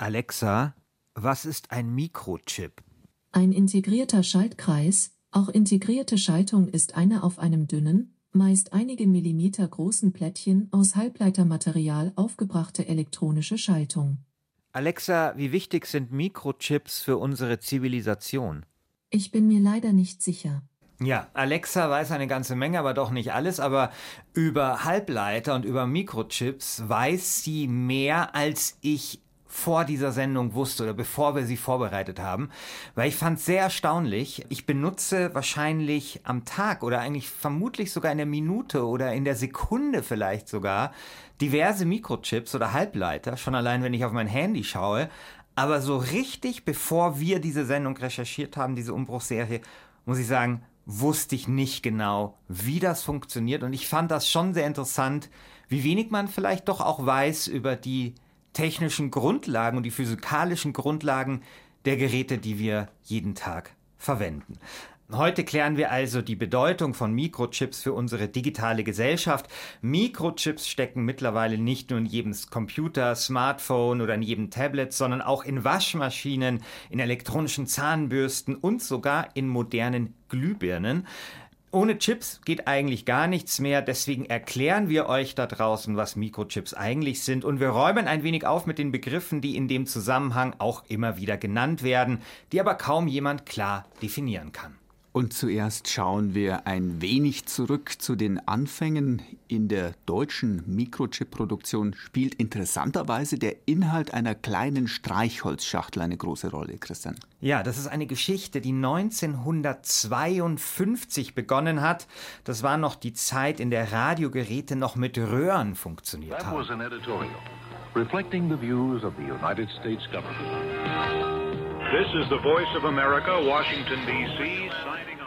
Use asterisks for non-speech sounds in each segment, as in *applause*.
Alexa, was ist ein Mikrochip? Ein integrierter Schaltkreis, auch integrierte Schaltung ist eine auf einem dünnen, meist einige Millimeter großen Plättchen aus Halbleitermaterial aufgebrachte elektronische Schaltung. Alexa, wie wichtig sind Mikrochips für unsere Zivilisation? Ich bin mir leider nicht sicher. Ja, Alexa weiß eine ganze Menge, aber doch nicht alles. Aber über Halbleiter und über Mikrochips weiß sie mehr, als ich vor dieser Sendung wusste oder bevor wir sie vorbereitet haben, weil ich fand es sehr erstaunlich. Ich benutze wahrscheinlich am Tag oder eigentlich vermutlich sogar in der Minute oder in der Sekunde vielleicht sogar diverse Mikrochips oder Halbleiter, schon allein wenn ich auf mein Handy schaue. Aber so richtig, bevor wir diese Sendung recherchiert haben, diese Umbruchserie, muss ich sagen, wusste ich nicht genau, wie das funktioniert. Und ich fand das schon sehr interessant, wie wenig man vielleicht doch auch weiß über die technischen Grundlagen und die physikalischen Grundlagen der Geräte, die wir jeden Tag verwenden. Heute klären wir also die Bedeutung von Mikrochips für unsere digitale Gesellschaft. Mikrochips stecken mittlerweile nicht nur in jedem Computer, Smartphone oder in jedem Tablet, sondern auch in Waschmaschinen, in elektronischen Zahnbürsten und sogar in modernen Glühbirnen. Ohne Chips geht eigentlich gar nichts mehr, deswegen erklären wir euch da draußen, was Mikrochips eigentlich sind und wir räumen ein wenig auf mit den Begriffen, die in dem Zusammenhang auch immer wieder genannt werden, die aber kaum jemand klar definieren kann. Und zuerst schauen wir ein wenig zurück zu den Anfängen. In der deutschen Mikrochip-Produktion spielt interessanterweise der Inhalt einer kleinen Streichholzschachtel eine große Rolle, Christian. Ja, das ist eine Geschichte, die 1952 begonnen hat. Das war noch die Zeit, in der Radiogeräte noch mit Röhren funktioniert haben. That was an editorial reflecting the views of the United States government. This is the voice of America, Washington, D.C., signing.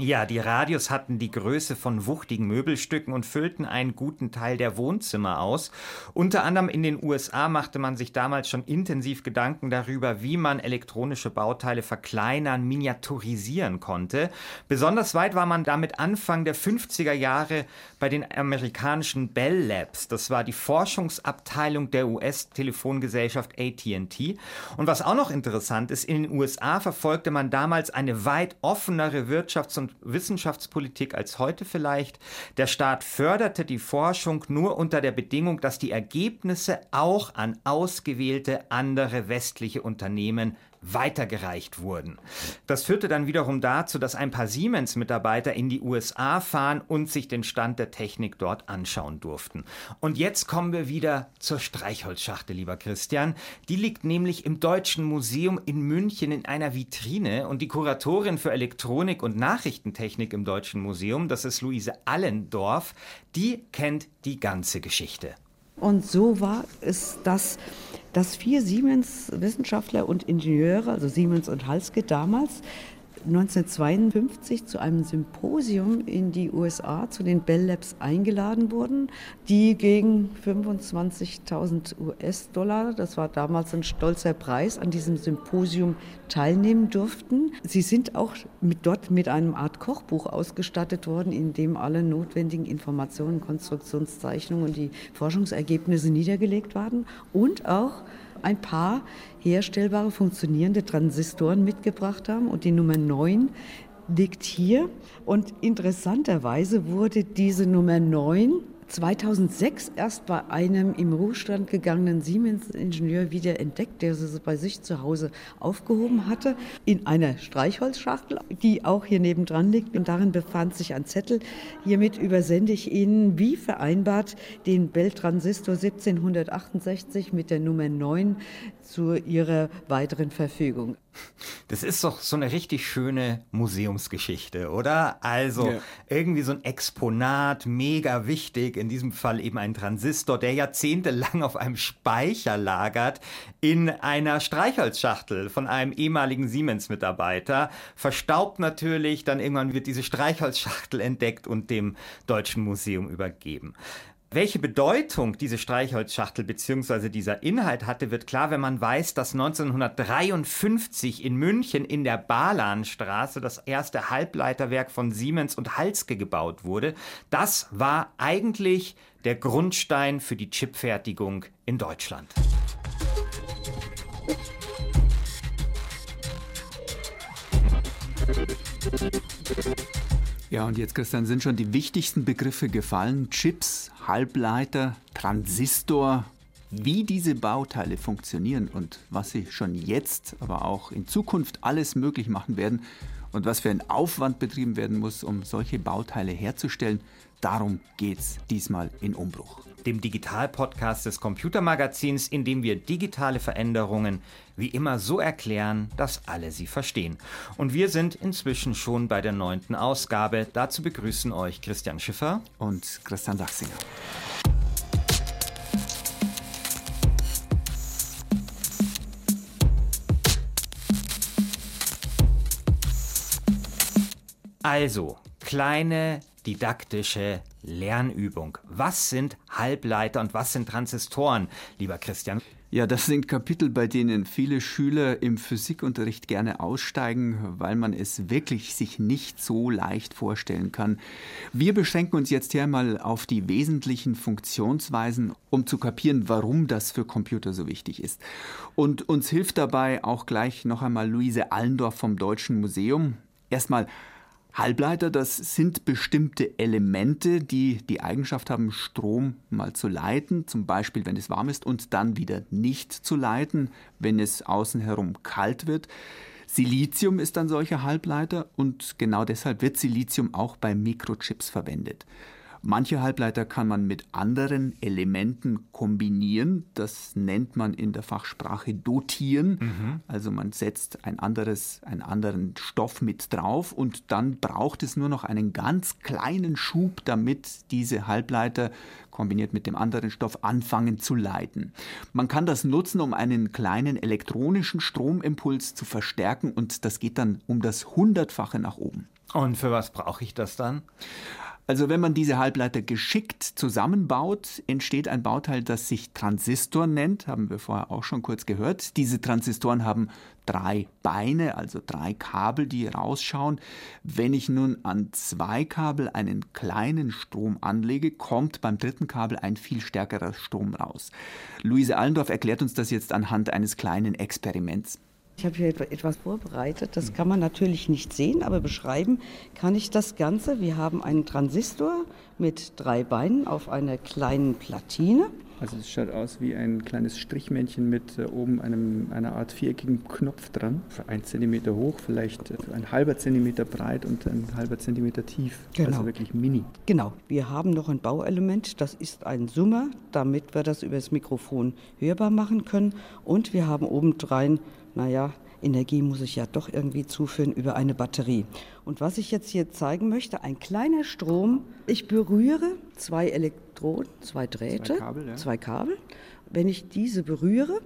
Ja, die Radios hatten die Größe von wuchtigen Möbelstücken und füllten einen guten Teil der Wohnzimmer aus. Unter anderem in den USA machte man sich damals schon intensiv Gedanken darüber, wie man elektronische Bauteile verkleinern, miniaturisieren konnte. Besonders weit war man damit Anfang der 50er Jahre bei den amerikanischen Bell Labs. Das war die Forschungsabteilung der US-Telefongesellschaft AT&T. Und was auch noch interessant ist, in den USA verfolgte man damals eine weit offenere Wirtschafts- und Wissenschaftspolitik als heute vielleicht. Der Staat förderte die Forschung nur unter der Bedingung, dass die Ergebnisse auch an ausgewählte andere westliche Unternehmen weitergereicht wurden. Das führte dann wiederum dazu, dass ein paar Siemens-Mitarbeiter in die USA fahren und sich den Stand der Technik dort anschauen durften. Und jetzt kommen wir wieder zur Streichholzschachtel, lieber Christian. Die liegt nämlich im Deutschen Museum in München in einer Vitrine und die Kuratorin für Elektronik und Nachrichtentechnik im Deutschen Museum, das ist Luise Allendorf, die kennt die ganze Geschichte. Und so war es, dass dass vier Siemens-Wissenschaftler und Ingenieure, also Siemens und Halske damals, 1952 zu einem Symposium in die USA zu den Bell Labs eingeladen wurden, die gegen 25.000 US-Dollar, das war damals ein stolzer Preis, an diesem Symposium teilnehmen durften. Sie sind auch mit, dort mit einem Art Kochbuch ausgestattet worden, in dem alle notwendigen Informationen, Konstruktionszeichnungen und die Forschungsergebnisse niedergelegt waren und auch ein paar herstellbare, funktionierende Transistoren mitgebracht haben. Und die Nummer 9 liegt hier. Und interessanterweise wurde diese Nummer 9 2006 erst bei einem im Ruhestand gegangenen Siemens-Ingenieur wieder entdeckt, der sie bei sich zu Hause aufgehoben hatte, in einer Streichholzschachtel, die auch hier nebendran liegt. Und darin befand sich ein Zettel. Hiermit übersende ich Ihnen, wie vereinbart, den Bell-Transistor 1768 mit der Nummer 9 zu Ihrer weiteren Verfügung. Das ist doch so eine richtig schöne Museumsgeschichte, oder? Also ja. irgendwie so ein Exponat, mega wichtig, in diesem Fall eben ein Transistor, der jahrzehntelang auf einem Speicher lagert, in einer Streichholzschachtel von einem ehemaligen Siemens-Mitarbeiter. Verstaubt natürlich, dann irgendwann wird diese Streichholzschachtel entdeckt und dem Deutschen Museum übergeben. Welche Bedeutung diese Streichholzschachtel bzw. dieser Inhalt hatte, wird klar, wenn man weiß, dass 1953 in München in der Balanstraße das erste Halbleiterwerk von Siemens und Halske gebaut wurde. Das war eigentlich der Grundstein für die Chipfertigung in Deutschland. Musik ja, und jetzt, Christian, sind schon die wichtigsten Begriffe gefallen. Chips, Halbleiter, Transistor. Wie diese Bauteile funktionieren und was sie schon jetzt, aber auch in Zukunft alles möglich machen werden und was für ein Aufwand betrieben werden muss, um solche Bauteile herzustellen, darum geht's diesmal in Umbruch. Dem Digital-Podcast des Computermagazins, in dem wir digitale Veränderungen wie immer so erklären, dass alle sie verstehen. Und wir sind inzwischen schon bei der neunten Ausgabe. Dazu begrüßen euch Christian Schiffer und Christian Sachsinger. Also, kleine didaktische Lernübung. Was sind Halbleiter und was sind Transistoren, lieber Christian? Ja, das sind Kapitel, bei denen viele Schüler im Physikunterricht gerne aussteigen, weil man es wirklich sich nicht so leicht vorstellen kann. Wir beschränken uns jetzt hier mal auf die wesentlichen Funktionsweisen, um zu kapieren, warum das für Computer so wichtig ist. Und uns hilft dabei auch gleich noch einmal Luise Allendorf vom Deutschen Museum. Erstmal, Halbleiter, das sind bestimmte Elemente, die die Eigenschaft haben, Strom mal zu leiten, zum Beispiel wenn es warm ist und dann wieder nicht zu leiten, wenn es außen herum kalt wird. Silizium ist ein solcher Halbleiter und genau deshalb wird Silizium auch bei Mikrochips verwendet. Manche Halbleiter kann man mit anderen Elementen kombinieren. Das nennt man in der Fachsprache dotieren. Mhm. Also man setzt ein anderes, einen anderen Stoff mit drauf und dann braucht es nur noch einen ganz kleinen Schub, damit diese Halbleiter kombiniert mit dem anderen Stoff anfangen zu leiten. Man kann das nutzen, um einen kleinen elektronischen Stromimpuls zu verstärken und das geht dann um das Hundertfache nach oben. Und für was brauche ich das dann? Also wenn man diese Halbleiter geschickt zusammenbaut, entsteht ein Bauteil, das sich Transistor nennt, haben wir vorher auch schon kurz gehört. Diese Transistoren haben drei Beine, also drei Kabel, die rausschauen. Wenn ich nun an zwei Kabel einen kleinen Strom anlege, kommt beim dritten Kabel ein viel stärkerer Strom raus. Luise Allendorf erklärt uns das jetzt anhand eines kleinen Experiments. Ich habe hier etwas vorbereitet. Das kann man natürlich nicht sehen, aber beschreiben kann ich das Ganze. Wir haben einen Transistor mit drei Beinen auf einer kleinen Platine. Also es schaut aus wie ein kleines Strichmännchen mit äh, oben einem, einer Art viereckigen Knopf dran. Ein Zentimeter hoch, vielleicht äh, ein halber Zentimeter breit und ein halber Zentimeter tief. Genau. Also wirklich mini. Genau. Wir haben noch ein Bauelement, das ist ein Summer, damit wir das über das Mikrofon hörbar machen können. Und wir haben obendrein naja, Energie muss ich ja doch irgendwie zuführen über eine Batterie. Und was ich jetzt hier zeigen möchte, ein kleiner Strom. Ich berühre zwei Elektroden, zwei Drähte, zwei Kabel. Ja. Zwei Kabel. Wenn ich diese berühre,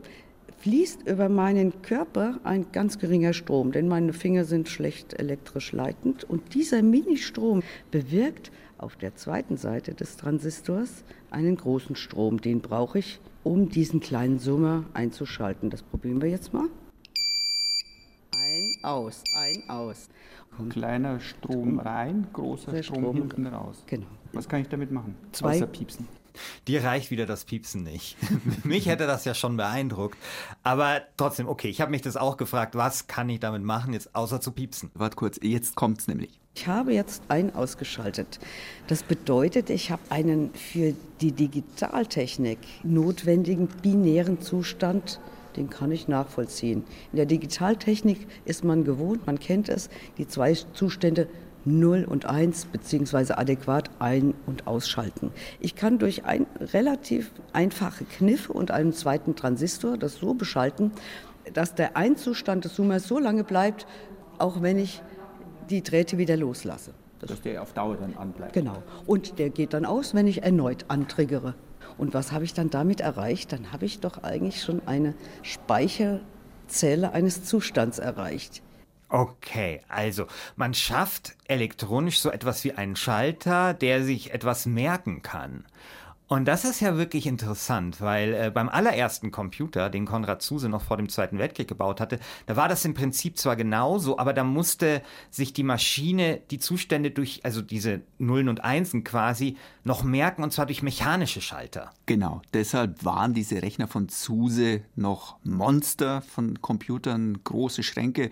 fließt über meinen Körper ein ganz geringer Strom, denn meine Finger sind schlecht elektrisch leitend. Und dieser Ministrom bewirkt auf der zweiten Seite des Transistors einen großen Strom. Den brauche ich, um diesen kleinen Summer einzuschalten. Das probieren wir jetzt mal aus, ein, aus. Und Kleiner Strom rein, großer Strom, Strom, hinten raus. Genau. Was kann ich damit machen? Zwei. Außer piepsen. Dir reicht wieder das Piepsen nicht. *laughs* mich hätte das ja schon beeindruckt. Aber trotzdem, okay, ich habe mich das auch gefragt, was kann ich damit machen, jetzt außer zu piepsen? Warte kurz, jetzt kommt's nämlich. Ich habe jetzt ein ausgeschaltet. Das bedeutet, ich habe einen für die Digitaltechnik notwendigen binären Zustand den kann ich nachvollziehen. In der Digitaltechnik ist man gewohnt, man kennt es, die zwei Zustände 0 und 1 beziehungsweise adäquat ein- und ausschalten. Ich kann durch ein relativ einfache Kniffe und einen zweiten Transistor das so beschalten, dass der Einzustand des Zoomers so lange bleibt, auch wenn ich die Drähte wieder loslasse. Das dass der auf Dauer dann anbleibt. Genau. Und der geht dann aus, wenn ich erneut antriggere. Und was habe ich dann damit erreicht? Dann habe ich doch eigentlich schon eine Speicherzelle eines Zustands erreicht. Okay, also man schafft elektronisch so etwas wie einen Schalter, der sich etwas merken kann. Und das ist ja wirklich interessant, weil äh, beim allerersten Computer, den Konrad Zuse noch vor dem Zweiten Weltkrieg gebaut hatte, da war das im Prinzip zwar genauso, aber da musste sich die Maschine die Zustände durch, also diese Nullen und Einsen quasi, noch merken und zwar durch mechanische Schalter. Genau, deshalb waren diese Rechner von Zuse noch Monster von Computern, große Schränke,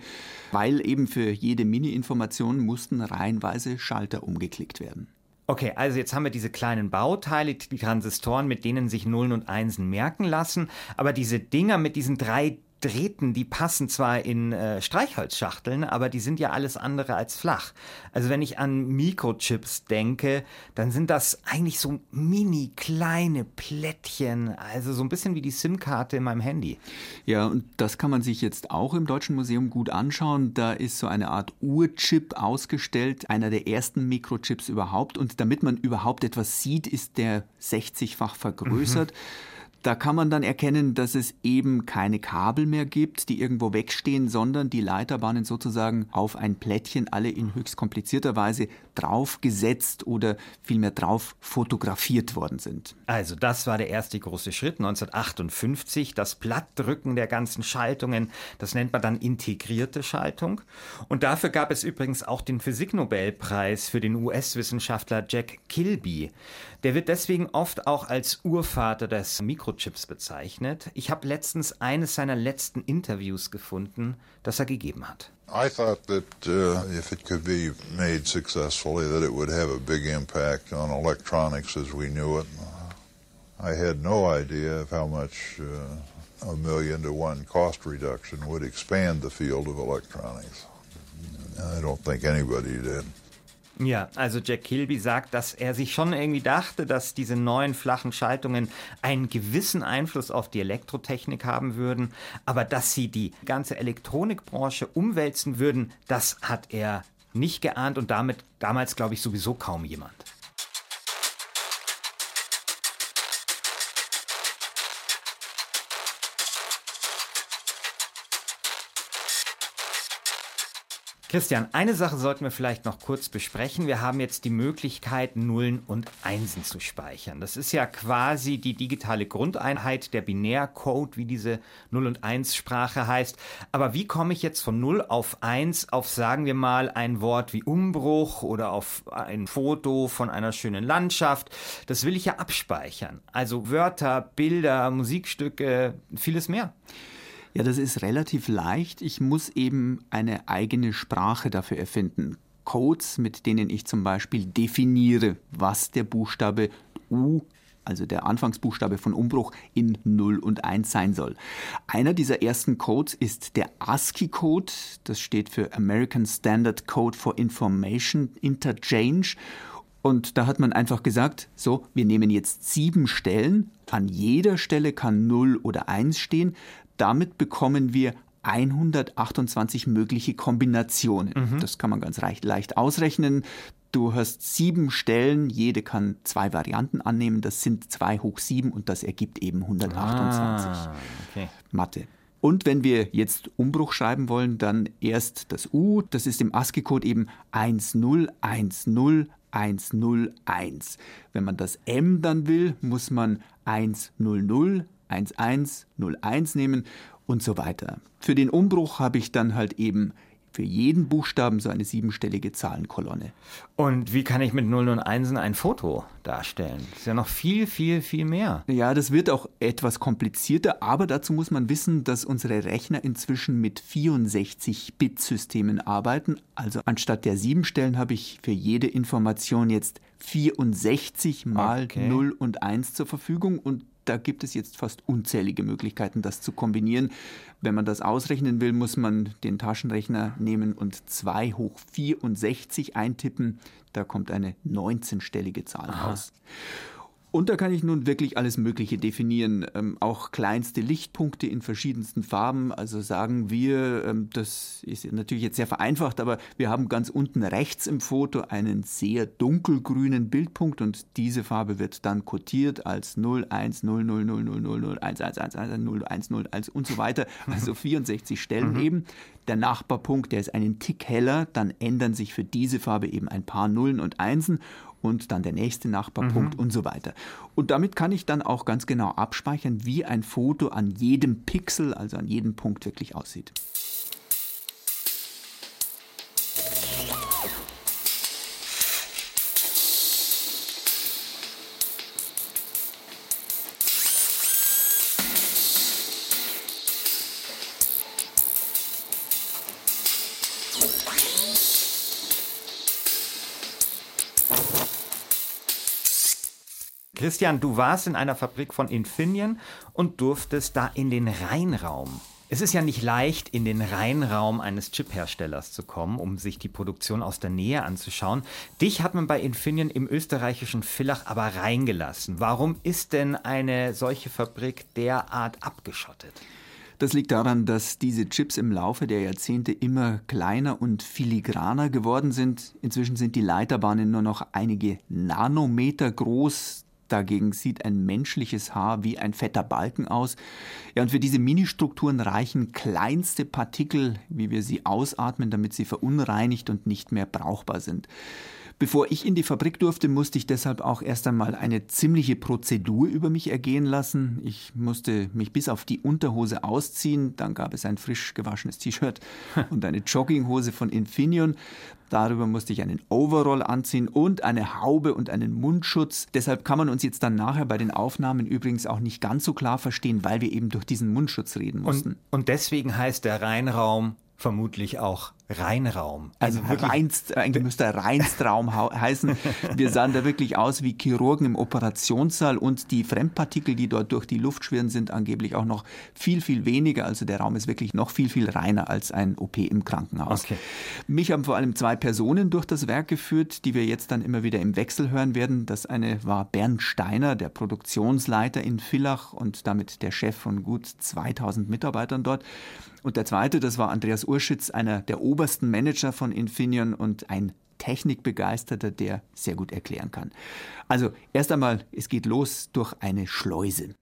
weil eben für jede Mini-Information mussten reihenweise Schalter umgeklickt werden. Okay, also jetzt haben wir diese kleinen Bauteile, die Transistoren, mit denen sich Nullen und Einsen merken lassen, aber diese Dinger mit diesen drei Drähten, die passen zwar in äh, Streichholzschachteln, aber die sind ja alles andere als flach. Also wenn ich an Mikrochips denke, dann sind das eigentlich so mini kleine Plättchen, also so ein bisschen wie die SIM-Karte in meinem Handy. Ja, und das kann man sich jetzt auch im Deutschen Museum gut anschauen. Da ist so eine Art Urchip ausgestellt, einer der ersten Mikrochips überhaupt. Und damit man überhaupt etwas sieht, ist der 60-fach vergrößert. Mhm. Da kann man dann erkennen, dass es eben keine Kabel mehr gibt, die irgendwo wegstehen, sondern die Leiterbahnen sozusagen auf ein Plättchen alle in höchst komplizierter Weise draufgesetzt oder vielmehr drauf fotografiert worden sind. Also das war der erste große Schritt 1958, das Plattdrücken der ganzen Schaltungen, das nennt man dann integrierte Schaltung. Und dafür gab es übrigens auch den Physiknobelpreis für den US-Wissenschaftler Jack Kilby. Der wird deswegen oft auch als Urvater des Mikrochips bezeichnet. Ich habe letztens eines seiner letzten Interviews gefunden, das er gegeben hat. I thought that uh, if it could be made successfully, that it would have a big impact on electronics as we knew it. I had no idea of how much uh, a million to one cost reduction would expand the field of electronics. I don't think anybody did. Ja, also Jack Kilby sagt, dass er sich schon irgendwie dachte, dass diese neuen flachen Schaltungen einen gewissen Einfluss auf die Elektrotechnik haben würden, aber dass sie die ganze Elektronikbranche umwälzen würden, das hat er nicht geahnt und damit damals, glaube ich, sowieso kaum jemand. Christian, eine Sache sollten wir vielleicht noch kurz besprechen. Wir haben jetzt die Möglichkeit, Nullen und Einsen zu speichern. Das ist ja quasi die digitale Grundeinheit, der Binärcode, wie diese 0 und 1 Sprache heißt. Aber wie komme ich jetzt von 0 auf 1 auf, sagen wir mal, ein Wort wie Umbruch oder auf ein Foto von einer schönen Landschaft? Das will ich ja abspeichern. Also Wörter, Bilder, Musikstücke, vieles mehr. Ja, das ist relativ leicht. Ich muss eben eine eigene Sprache dafür erfinden. Codes, mit denen ich zum Beispiel definiere, was der Buchstabe U also der Anfangsbuchstabe von Umbruch, in 0 und 1 sein soll. Einer dieser ersten Codes ist der ASCII-Code. Das steht für American Standard Code for Information Interchange. Und da hat man einfach gesagt, so, wir nehmen jetzt sieben Stellen. An jeder Stelle kann 0 oder 1 stehen. Damit bekommen wir 128 mögliche Kombinationen. Mhm. Das kann man ganz leicht, leicht ausrechnen. Du hast sieben Stellen, jede kann zwei Varianten annehmen. Das sind zwei hoch sieben und das ergibt eben 128. Ah, okay. Mathe. Und wenn wir jetzt Umbruch schreiben wollen, dann erst das U, das ist im ASCII-Code eben 1010101. Wenn man das M dann will, muss man 100 1101 nehmen und so weiter. Für den Umbruch habe ich dann halt eben für jeden Buchstaben so eine siebenstellige Zahlenkolonne. Und wie kann ich mit Nullen und Einsen ein Foto darstellen? Das ist ja noch viel, viel, viel mehr. Ja, das wird auch etwas komplizierter, aber dazu muss man wissen, dass unsere Rechner inzwischen mit 64-Bit-Systemen arbeiten. Also anstatt der sieben Stellen habe ich für jede Information jetzt 64 mal okay. 0 und 1 zur Verfügung und da gibt es jetzt fast unzählige Möglichkeiten, das zu kombinieren. Wenn man das ausrechnen will, muss man den Taschenrechner nehmen und 2 hoch 64 eintippen. Da kommt eine 19-stellige Zahl Aha. raus. Und da kann ich nun wirklich alles Mögliche definieren, ähm, auch kleinste Lichtpunkte in verschiedensten Farben. Also sagen wir, ähm, das ist natürlich jetzt sehr vereinfacht, aber wir haben ganz unten rechts im Foto einen sehr dunkelgrünen Bildpunkt und diese Farbe wird dann kodiert als 0, 1, 0, 0, 0, 0, 0, 0, 1, 1, 1, 1, 0, 1, 0, 1 und so weiter. Also *laughs* 64 Stellen mhm. eben. Der Nachbarpunkt, der ist einen Tick heller, dann ändern sich für diese Farbe eben ein paar Nullen und Einsen und dann der nächste Nachbarpunkt mhm. und so weiter. Und damit kann ich dann auch ganz genau abspeichern, wie ein Foto an jedem Pixel, also an jedem Punkt wirklich aussieht. Christian, du warst in einer Fabrik von Infineon und durftest da in den Reinraum. Es ist ja nicht leicht, in den Reinraum eines Chip-Herstellers zu kommen, um sich die Produktion aus der Nähe anzuschauen. Dich hat man bei Infineon im österreichischen Villach aber reingelassen. Warum ist denn eine solche Fabrik derart abgeschottet? Das liegt daran, dass diese Chips im Laufe der Jahrzehnte immer kleiner und filigraner geworden sind. Inzwischen sind die Leiterbahnen nur noch einige Nanometer groß. Dagegen sieht ein menschliches Haar wie ein fetter Balken aus. Ja, und für diese Ministrukturen reichen kleinste Partikel, wie wir sie ausatmen, damit sie verunreinigt und nicht mehr brauchbar sind. Bevor ich in die Fabrik durfte, musste ich deshalb auch erst einmal eine ziemliche Prozedur über mich ergehen lassen. Ich musste mich bis auf die Unterhose ausziehen, dann gab es ein frisch gewaschenes T-Shirt *laughs* und eine Jogginghose von Infineon. Darüber musste ich einen Overall anziehen und eine Haube und einen Mundschutz. Deshalb kann man uns jetzt dann nachher bei den Aufnahmen übrigens auch nicht ganz so klar verstehen, weil wir eben durch diesen Mundschutz reden mussten. Und, und deswegen heißt der Reinraum vermutlich auch Reinraum. Also, reinst, eigentlich müsste Reinstraum heißen. *laughs* Wir sahen da wirklich aus wie Chirurgen im Operationssaal und die Fremdpartikel, die dort durch die Luft schwirren, sind angeblich auch noch viel, viel weniger. Also der Raum ist wirklich noch viel, viel reiner als ein OP im Krankenhaus. Okay. Mich haben vor allem zwei Personen durch das Werk geführt, die wir jetzt dann immer wieder im Wechsel hören werden. Das eine war Bernd Steiner, der Produktionsleiter in Villach und damit der Chef von gut 2000 Mitarbeitern dort. Und der zweite, das war Andreas Urschitz, einer der obersten Manager von Infineon und ein Technikbegeisterter, der sehr gut erklären kann. Also erst einmal, es geht los durch eine Schleuse.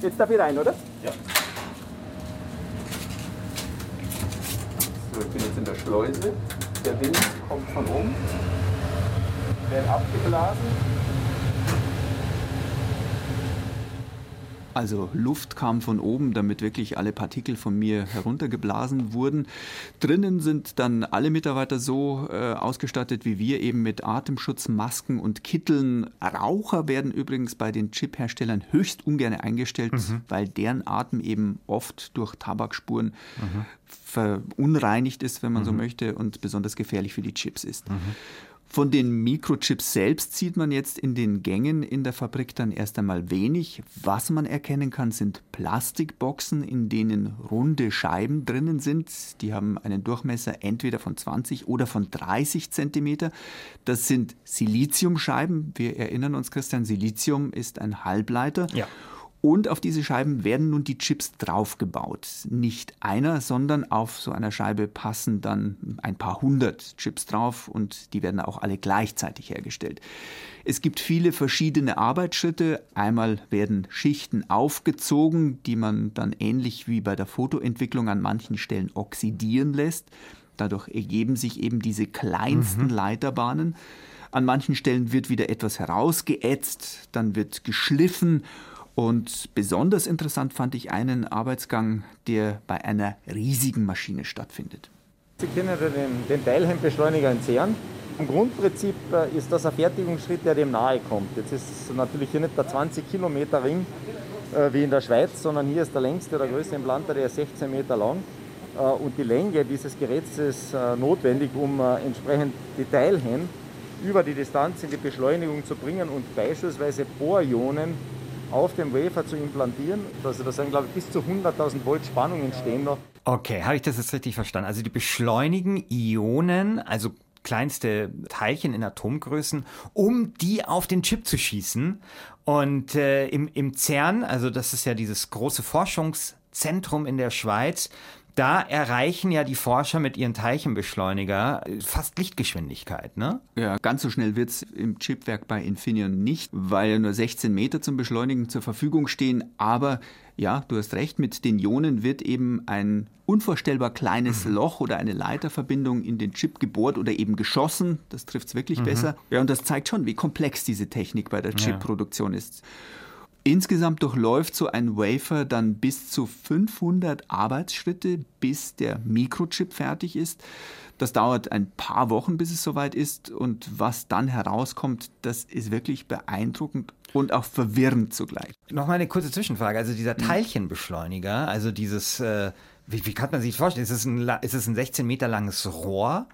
Jetzt darf ich rein, oder? Ja. So, ich bin jetzt in der Schleuse. Der Wind kommt von oben, wird abgeblasen Also Luft kam von oben, damit wirklich alle Partikel von mir heruntergeblasen wurden. Drinnen sind dann alle Mitarbeiter so äh, ausgestattet wie wir, eben mit Atemschutzmasken und Kitteln. Raucher werden übrigens bei den Chip-Herstellern höchst ungern eingestellt, mhm. weil deren Atem eben oft durch Tabakspuren mhm. verunreinigt ist, wenn man mhm. so möchte, und besonders gefährlich für die Chips ist. Von den Mikrochips selbst sieht man jetzt in den Gängen in der Fabrik dann erst einmal wenig. Was man erkennen kann, sind Plastikboxen, in denen runde Scheiben drinnen sind. Die haben einen Durchmesser entweder von 20 oder von 30 Zentimeter. Das sind Siliziumscheiben. Wir erinnern uns, Christian, Silizium ist ein Halbleiter. Ja. Und auf diese Scheiben werden nun die Chips draufgebaut. Nicht einer, sondern auf so einer Scheibe passen dann ein paar hundert Chips drauf und die werden auch alle gleichzeitig hergestellt. Es gibt viele verschiedene Arbeitsschritte. Einmal werden Schichten aufgezogen, die man dann ähnlich wie bei der Fotoentwicklung an manchen Stellen oxidieren lässt. Dadurch ergeben sich eben diese kleinsten mhm. Leiterbahnen. An manchen Stellen wird wieder etwas herausgeätzt, dann wird geschliffen und besonders interessant fand ich einen Arbeitsgang, der bei einer riesigen Maschine stattfindet. Sie können den, den Teilhemmbeschleuniger entzehren. Im Grundprinzip äh, ist das ein Fertigungsschritt, der dem nahe kommt. Jetzt ist natürlich hier nicht der 20 Kilometer Ring äh, wie in der Schweiz, sondern hier ist der längste, der größte Implanter, der ist 16 Meter lang. Äh, und die Länge dieses Geräts ist notwendig, um entsprechend die Teilhemd über die Distanz in die Beschleunigung zu bringen und beispielsweise Bohrionen auf dem Wafer zu implantieren. Also da sind, glaube ich, bis zu 100.000 Volt Spannung entstehen noch. Okay, habe ich das jetzt richtig verstanden? Also die beschleunigen Ionen, also kleinste Teilchen in Atomgrößen, um die auf den Chip zu schießen. Und äh, im, im CERN, also das ist ja dieses große Forschungszentrum in der Schweiz, da erreichen ja die Forscher mit ihren Teilchenbeschleuniger fast Lichtgeschwindigkeit, ne? Ja, ganz so schnell wird es im Chipwerk bei Infineon nicht, weil nur 16 Meter zum Beschleunigen zur Verfügung stehen. Aber ja, du hast recht, mit den Ionen wird eben ein unvorstellbar kleines mhm. Loch oder eine Leiterverbindung in den Chip gebohrt oder eben geschossen. Das trifft es wirklich mhm. besser. Ja, und das zeigt schon, wie komplex diese Technik bei der Chipproduktion ja. ist. Insgesamt durchläuft so ein Wafer dann bis zu 500 Arbeitsschritte, bis der Mikrochip fertig ist. Das dauert ein paar Wochen, bis es soweit ist. Und was dann herauskommt, das ist wirklich beeindruckend und auch verwirrend zugleich. Noch mal eine kurze Zwischenfrage. Also dieser hm. Teilchenbeschleuniger, also dieses, äh, wie, wie, kann man sich das vorstellen? Ist es, ein, ist es ein 16 Meter langes Rohr?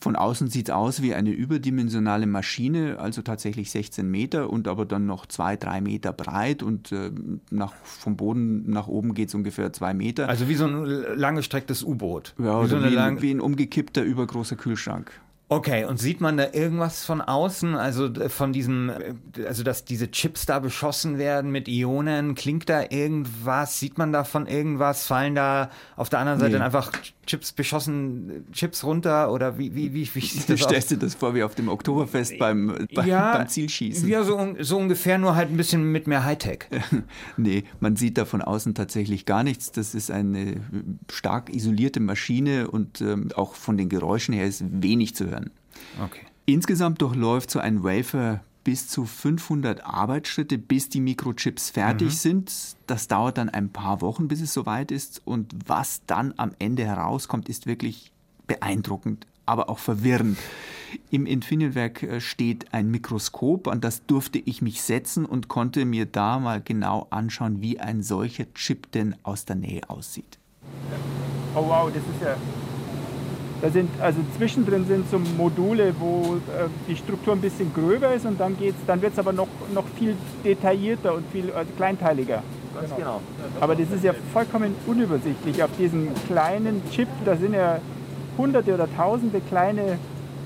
Von außen sieht es aus wie eine überdimensionale Maschine, also tatsächlich 16 Meter und aber dann noch zwei, drei Meter breit und äh, nach, vom Boden nach oben geht es ungefähr zwei Meter. Also wie so ein langgestrecktes U-Boot. Ja, wie, so wie, ein, wie ein umgekippter übergroßer Kühlschrank. Okay, und sieht man da irgendwas von außen, also äh, von diesem, äh, also dass diese Chips da beschossen werden mit Ionen, klingt da irgendwas, sieht man da von irgendwas, fallen da auf der anderen Seite nee. einfach Chips beschossen, Chips runter oder wie, wie, wie, wie sieht das Stellst du das vor wie auf dem Oktoberfest beim, beim, ja, beim Zielschießen? Ja, so, so ungefähr, nur halt ein bisschen mit mehr Hightech. *laughs* nee, man sieht da von außen tatsächlich gar nichts. Das ist eine stark isolierte Maschine und ähm, auch von den Geräuschen her ist wenig zu hören. Okay. Insgesamt durchläuft so ein Wafer bis zu 500 Arbeitsschritte, bis die Mikrochips fertig mhm. sind. Das dauert dann ein paar Wochen, bis es soweit ist. Und was dann am Ende herauskommt, ist wirklich beeindruckend, aber auch verwirrend. Im Infineon-Werk äh, steht ein Mikroskop, an das durfte ich mich setzen und konnte mir da mal genau anschauen, wie ein solcher Chip denn aus der Nähe aussieht. Oh wow, das ist ja da sind, also zwischendrin sind so Module, wo äh, die Struktur ein bisschen gröber ist und dann, geht's, dann wird es aber noch, noch viel detaillierter und viel also kleinteiliger. Ganz genau. genau. Aber das ist ja vollkommen unübersichtlich. Auf diesem kleinen Chip, da sind ja hunderte oder tausende kleine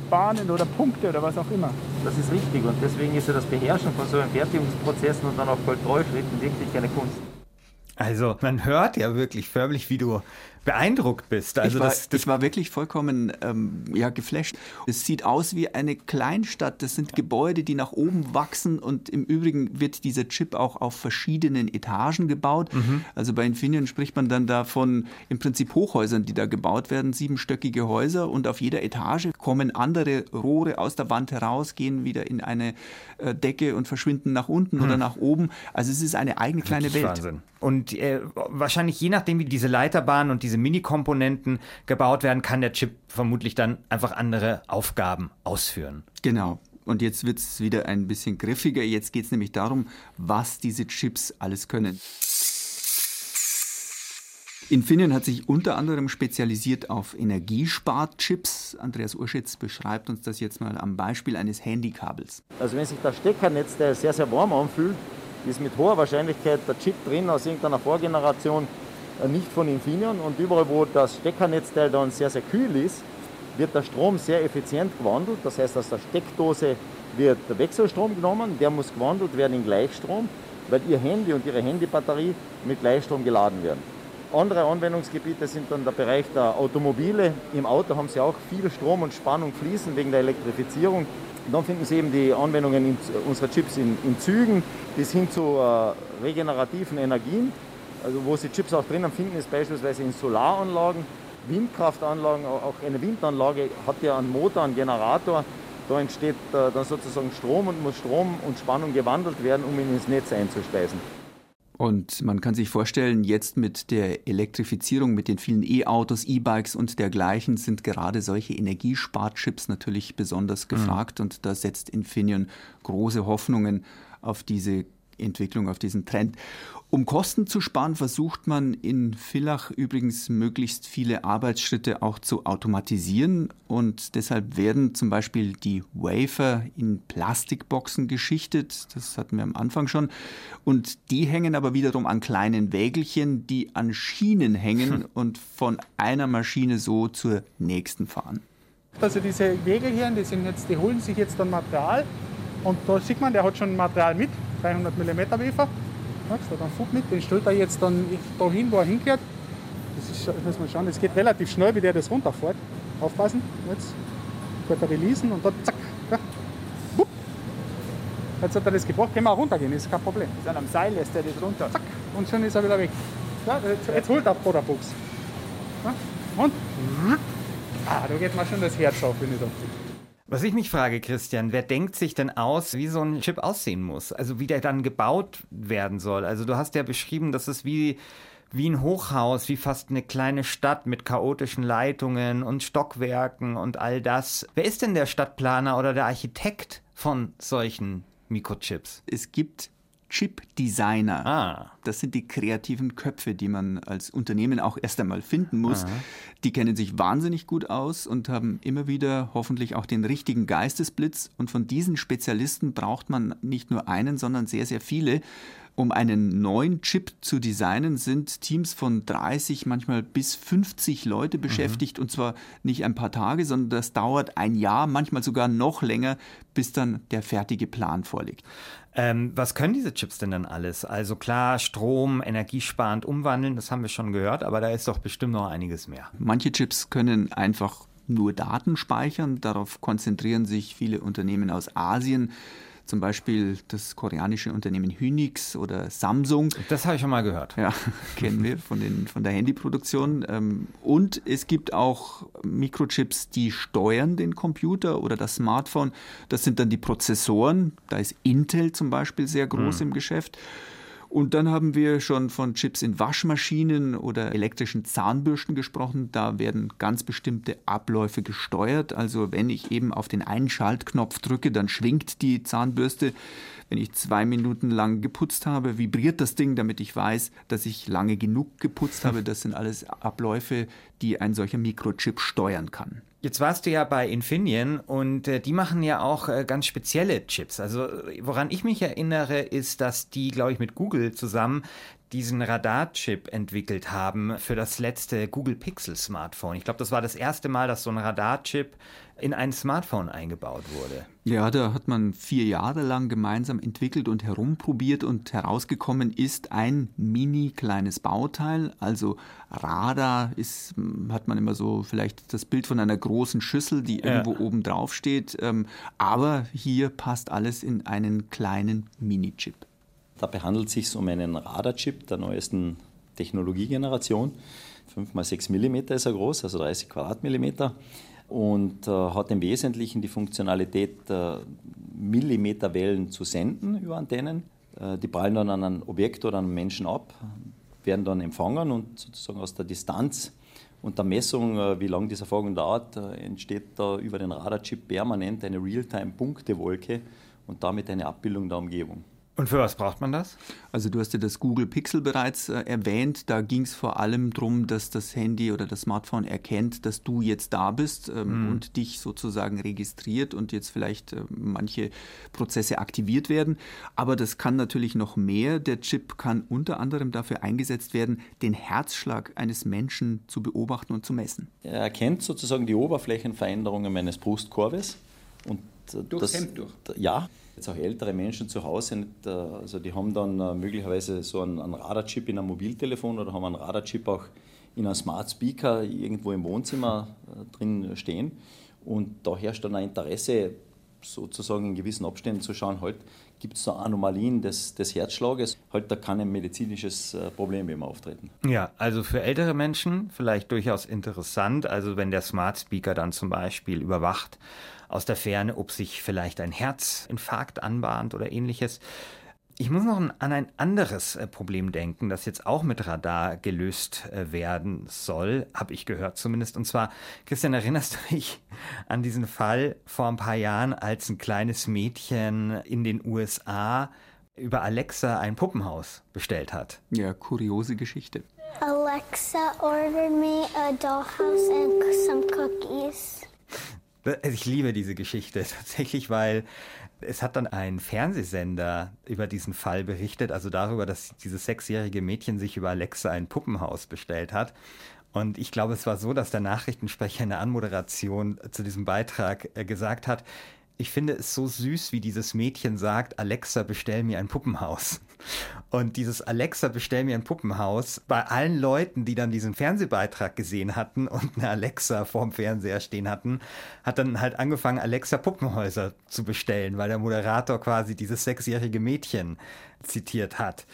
Bahnen oder Punkte oder was auch immer. Das ist richtig und deswegen ist ja das Beherrschen von so einem Fertigungsprozessen und dann auch Kontrollschritten wirklich eine Kunst. Also man hört ja wirklich förmlich, wie du beeindruckt bist. Also ich, war, das, das ich war wirklich vollkommen ähm, ja, geflasht. Es sieht aus wie eine Kleinstadt. Das sind Gebäude, die nach oben wachsen und im Übrigen wird dieser Chip auch auf verschiedenen Etagen gebaut. Mhm. Also bei Infineon spricht man dann davon im Prinzip Hochhäusern, die da gebaut werden, siebenstöckige Häuser und auf jeder Etage kommen andere Rohre aus der Wand heraus, gehen wieder in eine äh, Decke und verschwinden nach unten mhm. oder nach oben. Also es ist eine eigene kleine Welt. Wahnsinn. Und äh, wahrscheinlich je nachdem, wie diese Leiterbahn und diese Mini-Komponenten gebaut werden, kann der Chip vermutlich dann einfach andere Aufgaben ausführen. Genau. Und jetzt wird es wieder ein bisschen griffiger. Jetzt geht es nämlich darum, was diese Chips alles können. Infineon hat sich unter anderem spezialisiert auf Energiesparchips. Andreas Urschitz beschreibt uns das jetzt mal am Beispiel eines Handykabels. Also wenn sich das Steckernetz, der sehr, sehr warm anfühlt, ist mit hoher Wahrscheinlichkeit der Chip drin aus irgendeiner Vorgeneration, nicht von Infineon. Und überall, wo das Steckernetzteil dann sehr, sehr kühl ist, wird der Strom sehr effizient gewandelt. Das heißt, aus der Steckdose wird der Wechselstrom genommen, der muss gewandelt werden in Gleichstrom, weil Ihr Handy und Ihre Handybatterie mit Gleichstrom geladen werden. Andere Anwendungsgebiete sind dann der Bereich der Automobile. Im Auto haben Sie auch viel Strom und Spannung fließen wegen der Elektrifizierung. Und dann finden Sie eben die Anwendungen in, unserer Chips in, in Zügen bis hin zu äh, regenerativen Energien. Also wo Sie Chips auch drinnen finden, ist beispielsweise in Solaranlagen, Windkraftanlagen, auch eine Windanlage hat ja einen Motor, einen Generator. Da entsteht äh, dann sozusagen Strom und muss Strom und Spannung gewandelt werden, um ihn ins Netz einzuspeisen. Und man kann sich vorstellen, jetzt mit der Elektrifizierung, mit den vielen E-Autos, E-Bikes und dergleichen sind gerade solche Energiesparchips natürlich besonders mhm. gefragt. Mhm. Und da setzt Infineon große Hoffnungen auf diese Entwicklung, auf diesen Trend. Um Kosten zu sparen, versucht man in Villach übrigens möglichst viele Arbeitsschritte auch zu automatisieren und deshalb werden zum Beispiel die Wafer in Plastikboxen geschichtet. Das hatten wir am Anfang schon. Und die hängen aber wiederum an kleinen Wägelchen, die an Schienen hängen hm. und von einer Maschine so zur nächsten fahren. Also diese Wägelchen, die, sind jetzt, die holen sich jetzt dann Material und da sieht man, der hat schon Material mit, 300 mm Wafer. Da dann Food mit, den stellt er jetzt dann dahin, wo er hingehört. Das muss man schauen, es geht relativ schnell, wie der das runterfährt. Aufpassen, jetzt wird er releasen und dann zack, ja. Jetzt hat er das gebracht, können wir auch runtergehen, ist kein Problem. Dann am Seil lässt er das runter. Zack, und schon ist er wieder weg. Ja, jetzt, jetzt holt er Vorderbuchs. Ja, und? Ah, da geht mir schon das Herz auf, wenn ich da was ich mich frage, Christian, wer denkt sich denn aus, wie so ein Chip aussehen muss? Also wie der dann gebaut werden soll? Also du hast ja beschrieben, dass es wie, wie ein Hochhaus, wie fast eine kleine Stadt mit chaotischen Leitungen und Stockwerken und all das. Wer ist denn der Stadtplaner oder der Architekt von solchen Mikrochips? Es gibt Chip-Designer. Ah. Das sind die kreativen Köpfe, die man als Unternehmen auch erst einmal finden muss. Aha. Die kennen sich wahnsinnig gut aus und haben immer wieder hoffentlich auch den richtigen Geistesblitz. Und von diesen Spezialisten braucht man nicht nur einen, sondern sehr, sehr viele. Um einen neuen Chip zu designen, sind Teams von 30, manchmal bis 50 Leute mhm. beschäftigt. Mhm. Und zwar nicht ein paar Tage, sondern das dauert ein Jahr, manchmal sogar noch länger, bis dann der fertige Plan vorliegt. Ähm, was können diese Chips denn dann alles? Also klar, Strom, energiesparend umwandeln, das haben wir schon gehört, aber da ist doch bestimmt noch einiges mehr. Manche Chips können einfach nur Daten speichern. Darauf konzentrieren sich viele Unternehmen aus Asien zum Beispiel das koreanische Unternehmen Hynix oder Samsung. Das habe ich schon mal gehört. Ja, *laughs* kennen wir von, den, von der Handyproduktion. Ähm, und es gibt auch Mikrochips, die steuern den Computer oder das Smartphone. Das sind dann die Prozessoren. Da ist Intel zum Beispiel sehr groß hm. im Geschäft. Und dann haben wir schon von Chips in Waschmaschinen oder elektrischen Zahnbürsten gesprochen. Da werden ganz bestimmte Abläufe gesteuert. Also wenn ich eben auf den Einschaltknopf drücke, dann schwingt die Zahnbürste. Wenn ich zwei Minuten lang geputzt habe, vibriert das Ding, damit ich weiß, dass ich lange genug geputzt habe. *laughs* Das sind alles Abläufe, die ein solcher Mikrochip steuern kann. Jetzt warst du ja bei Infineon und äh, die machen ja auch äh, ganz spezielle Chips. Also woran ich mich erinnere, ist, dass die, glaube ich, mit Google zusammen diesen Radarchip entwickelt haben für das letzte Google Pixel Smartphone. Ich glaube, das war das erste Mal, dass so ein Radarchip in ein Smartphone eingebaut wurde. Ja, da hat man vier Jahre lang gemeinsam entwickelt und herumprobiert und herausgekommen ist ein mini kleines Bauteil. Also Radar ist, hat man immer so vielleicht das Bild von einer großen Schüssel, die irgendwo ja. oben drauf steht. Ähm, aber hier passt alles in einen kleinen Mini-Chip. Dabei handelt es sich um einen Radarchip der neuesten Technologiegeneration. 5 x 6 mm ist er groß, also 30 Quadratmillimeter und äh, hat im Wesentlichen die Funktionalität, äh, Millimeterwellen zu senden über Antennen. Äh, die prallen dann an ein Objekt oder einen Menschen ab, werden dann empfangen und sozusagen aus der Distanz und der Messung, äh, wie lange dieser Vorgang dauert, äh, entsteht da über den Radarchip permanent eine Realtime-Punktewolke und damit eine Abbildung der Umgebung. Und für was braucht man das? Also du hast ja das Google Pixel bereits äh, erwähnt. Da ging es vor allem darum, dass das Handy oder das Smartphone erkennt, dass du jetzt da bist ähm, mhm. und dich sozusagen registriert und jetzt vielleicht äh, manche Prozesse aktiviert werden. Aber das kann natürlich noch mehr. Der Chip kann unter anderem dafür eingesetzt werden, den Herzschlag eines Menschen zu beobachten und zu messen. Er erkennt sozusagen die Oberflächenveränderungen meines Brustkorbes und äh, Durchs das, Hemd durch? Ja, jetzt auch ältere Menschen zu Hause, nicht, äh, also die haben dann äh, möglicherweise so einen, einen Radarchip in einem Mobiltelefon oder haben einen Radarchip auch in einem Smart Speaker irgendwo im Wohnzimmer drin stehen. Und da herrscht dann ein Interesse, sozusagen in gewissen Abständen zu schauen, halt, gibt es da Anomalien des, des Herzschlages? Halt, da kann ein medizinisches Problem immer auftreten. Ja, also für ältere Menschen vielleicht durchaus interessant. Also wenn der Smart Speaker dann zum Beispiel überwacht, aus der Ferne, ob sich vielleicht ein Herzinfarkt anbahnt oder ähnliches. Ich muss noch an ein anderes äh, Problem denken, das jetzt auch mit Radar gelöst äh, werden soll, habe ich gehört zumindest. Und zwar, Christian, erinnerst *laughs* du dich an diesen Fall vor ein paar Jahren, als ein kleines Mädchen in den USA über Alexa ein Puppenhaus bestellt hat? Ja, kuriose Geschichte. Alexa ordered me a dollhouse and some cookies. Ich liebe diese Geschichte *laughs* tatsächlich, weil es hat dann ein Fernsehsender über diesen Fall berichtet, also darüber, dass dieses sechsjährige Mädchen sich über Alexa ein Puppenhaus bestellt hat. Und ich glaube, es war so, dass der Nachrichtensprecher in der Anmoderation zu diesem Beitrag äh, gesagt hat, ich finde es so süß, wie dieses Mädchen sagt, Alexa, bestell mir ein Puppenhaus. Und dieses Alexa, bestell mir ein Puppenhaus, bei allen Leuten, die dann diesen Fernsehbeitrag gesehen hatten und eine Alexa vorm Fernseher stehen hatten, hat dann halt angefangen, Alexa Puppenhäuser zu bestellen, weil der Moderator quasi dieses sechsjährige Mädchen zitiert hat.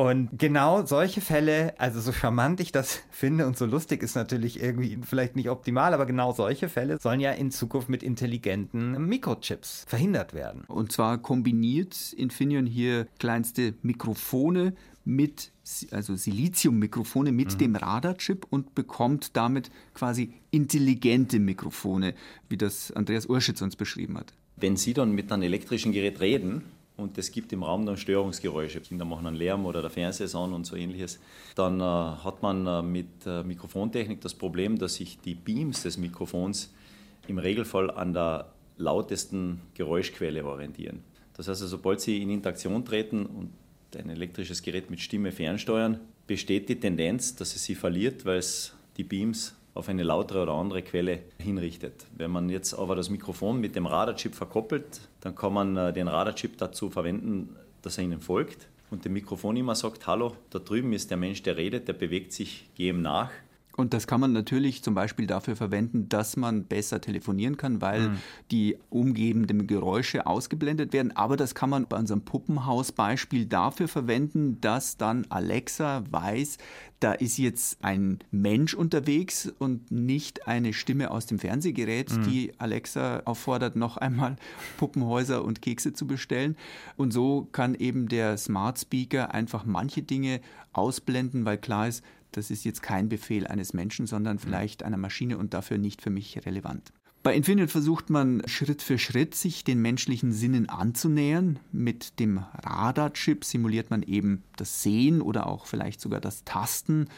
Und genau solche Fälle, also so charmant ich das *laughs* finde und so lustig ist natürlich irgendwie vielleicht nicht optimal, aber genau solche Fälle sollen ja in Zukunft mit intelligenten Mikrochips verhindert werden. Und zwar kombiniert Infineon hier kleinste Mikrofone mit, also Silizium-Mikrofone mit mhm. dem Radarchip und bekommt damit quasi intelligente Mikrofone, wie das Andreas Urschitz uns beschrieben hat. Wenn Sie dann mit einem elektrischen Gerät reden, und es gibt im Raum dann Störungsgeräusche. Kinder machen einen Lärm oder der Fernseher ist an und so ähnliches. Dann äh, hat man äh, mit äh, Mikrofontechnik das Problem, dass sich die Beams des Mikrofons im Regelfall an der lautesten Geräuschquelle orientieren. Das heißt, also, sobald Sie in Interaktion treten und ein elektrisches Gerät mit Stimme fernsteuern, besteht die Tendenz, dass es sie verliert, weil es die Beams auf eine lautere oder andere Quelle hinrichtet. Wenn man jetzt aber das Mikrofon mit dem Radarchip verkoppelt, dann kann man äh, den Radarchip dazu verwenden, dass er Ihnen folgt und dem Mikrofon immer sagt, hallo, da drüben ist der Mensch, der redet, der bewegt sich, geh ihm nach. Und das kann man natürlich zum Beispiel dafür verwenden, dass man besser telefonieren kann, weil mhm. die umgebenden Geräusche ausgeblendet werden. Aber das kann man bei unserem Puppenhaus-Beispiel dafür verwenden, dass dann Alexa weiß, da ist jetzt ein Mensch unterwegs und nicht eine Stimme aus dem Fernsehgerät, mhm. die Alexa auffordert, noch einmal *laughs* Puppenhäuser und Kekse zu bestellen. Und so kann eben der Smart Speaker einfach manche Dinge ausblenden, weil klar ist, das ist jetzt kein Befehl eines Menschen, sondern vielleicht einer Maschine und dafür nicht für mich relevant. Bei Infinite versucht man Schritt für Schritt, sich den menschlichen Sinnen anzunähern. Mit dem Radarchip simuliert man eben das Sehen oder auch vielleicht sogar das Tasten.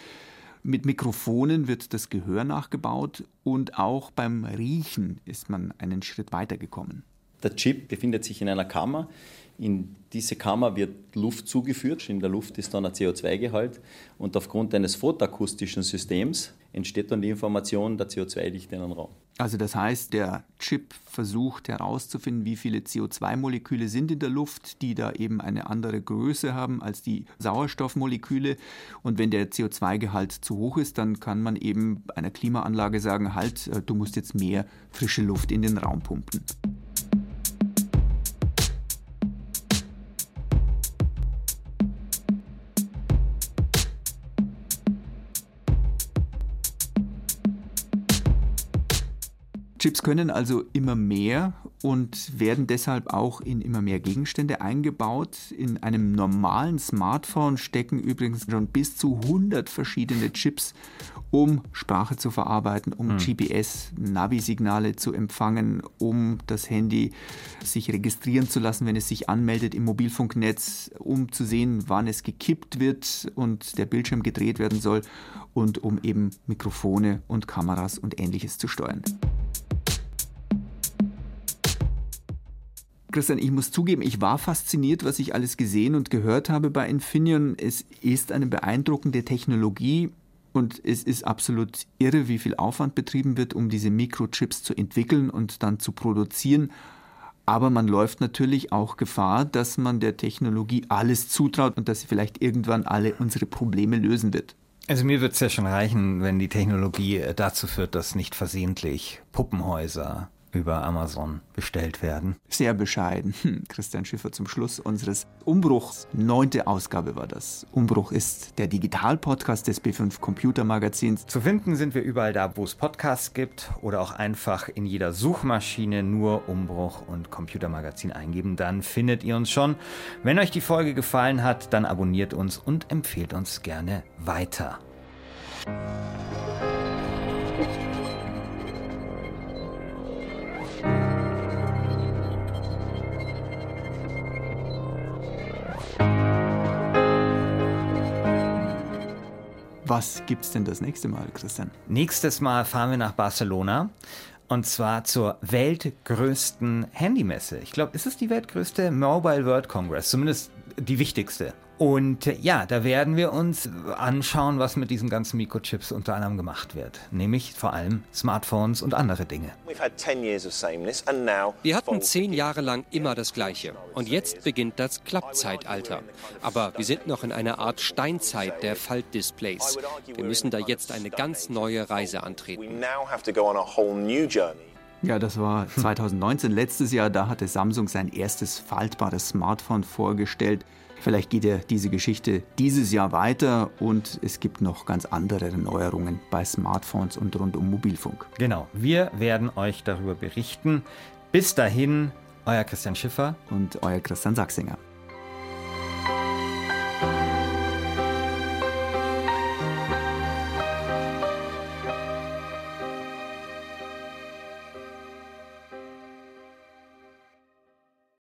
Mit Mikrofonen wird das Gehör nachgebaut und auch beim Riechen ist man einen Schritt weitergekommen. Der Chip befindet sich in einer Kammer, in diese Kammer wird Luft zugeführt. In der Luft ist dann ein CO2-Gehalt. Und aufgrund eines photoakustischen Systems entsteht dann die Information der CO2-Dichte in einem Raum. Also das heißt, der Chip versucht herauszufinden, wie viele CO2-Moleküle sind in der Luft, die da eben eine andere Größe haben als die Sauerstoffmoleküle. Und wenn der CO2-Gehalt zu hoch ist, dann kann man eben einer Klimaanlage sagen, halt, äh, du musst jetzt mehr frische Luft in den Raum pumpen. Chips können also immer mehr und werden deshalb auch in immer mehr Gegenstände eingebaut. In einem normalen Smartphone stecken übrigens schon bis zu 100 verschiedene Chips, um Sprache zu verarbeiten, um hm. GPS-Navi-Signale zu empfangen, um das Handy sich registrieren zu lassen, wenn es sich anmeldet im Mobilfunknetz, um zu sehen, wann es gekippt wird und der Bildschirm gedreht werden soll und um eben Mikrofone und Kameras und ähnliches zu steuern. Christian, ich muss zugeben, ich war fasziniert, was ich alles gesehen und gehört habe bei Infineon. Es ist eine beeindruckende Technologie und es ist absolut irre, wie viel Aufwand betrieben wird, um diese Mikrochips zu entwickeln und dann zu produzieren. Aber man läuft natürlich auch Gefahr, dass man der Technologie alles zutraut und dass sie vielleicht irgendwann alle unsere Probleme lösen wird. Also mir wird es ja schon reichen, wenn die Technologie dazu führt, dass nicht versehentlich Puppenhäuser über Amazon bestellt werden. Sehr bescheiden. Hm, Christian Schiffer zum Schluss unseres Umbruchs. Neunte Ausgabe war das. Umbruch ist der Digital-Podcast des B5 Computer Magazins. Zu finden sind wir überall da, wo es Podcasts gibt oder auch einfach in jeder Suchmaschine nur Umbruch und Computermagazin eingeben. Dann findet ihr uns schon. Wenn euch die Folge gefallen hat, dann abonniert uns und empfehlt uns gerne weiter. Was gibt es denn das nächste Mal, Christian? Nächstes Mal fahren wir nach Barcelona. Und zwar zur weltgrößten Handymesse. Ich glaube, ist es die weltgrößte Mobile World Congress? Zumindest die wichtigste. Und äh, ja, da werden wir uns anschauen, was mit diesen ganzen Mikrochips unter anderem gemacht wird. Nämlich vor allem Smartphones und andere Dinge. Wir hatten zehn Jahre lang immer das Gleiche. Und jetzt beginnt das Klappzeitalter. Aber wir sind noch in einer Art Steinzeit der Faltdisplays. Wir müssen da jetzt eine ganz neue Reise antreten. Ja, das war 2019, letztes Jahr. Da hatte Samsung sein erstes faltbares Smartphone vorgestellt. Vielleicht geht ja diese Geschichte dieses Jahr weiter und es gibt noch ganz andere Neuerungen bei Smartphones und rund um Mobilfunk. Genau, wir werden euch darüber berichten. Bis dahin, euer Christian Schiffer und euer Christian Sachsinger.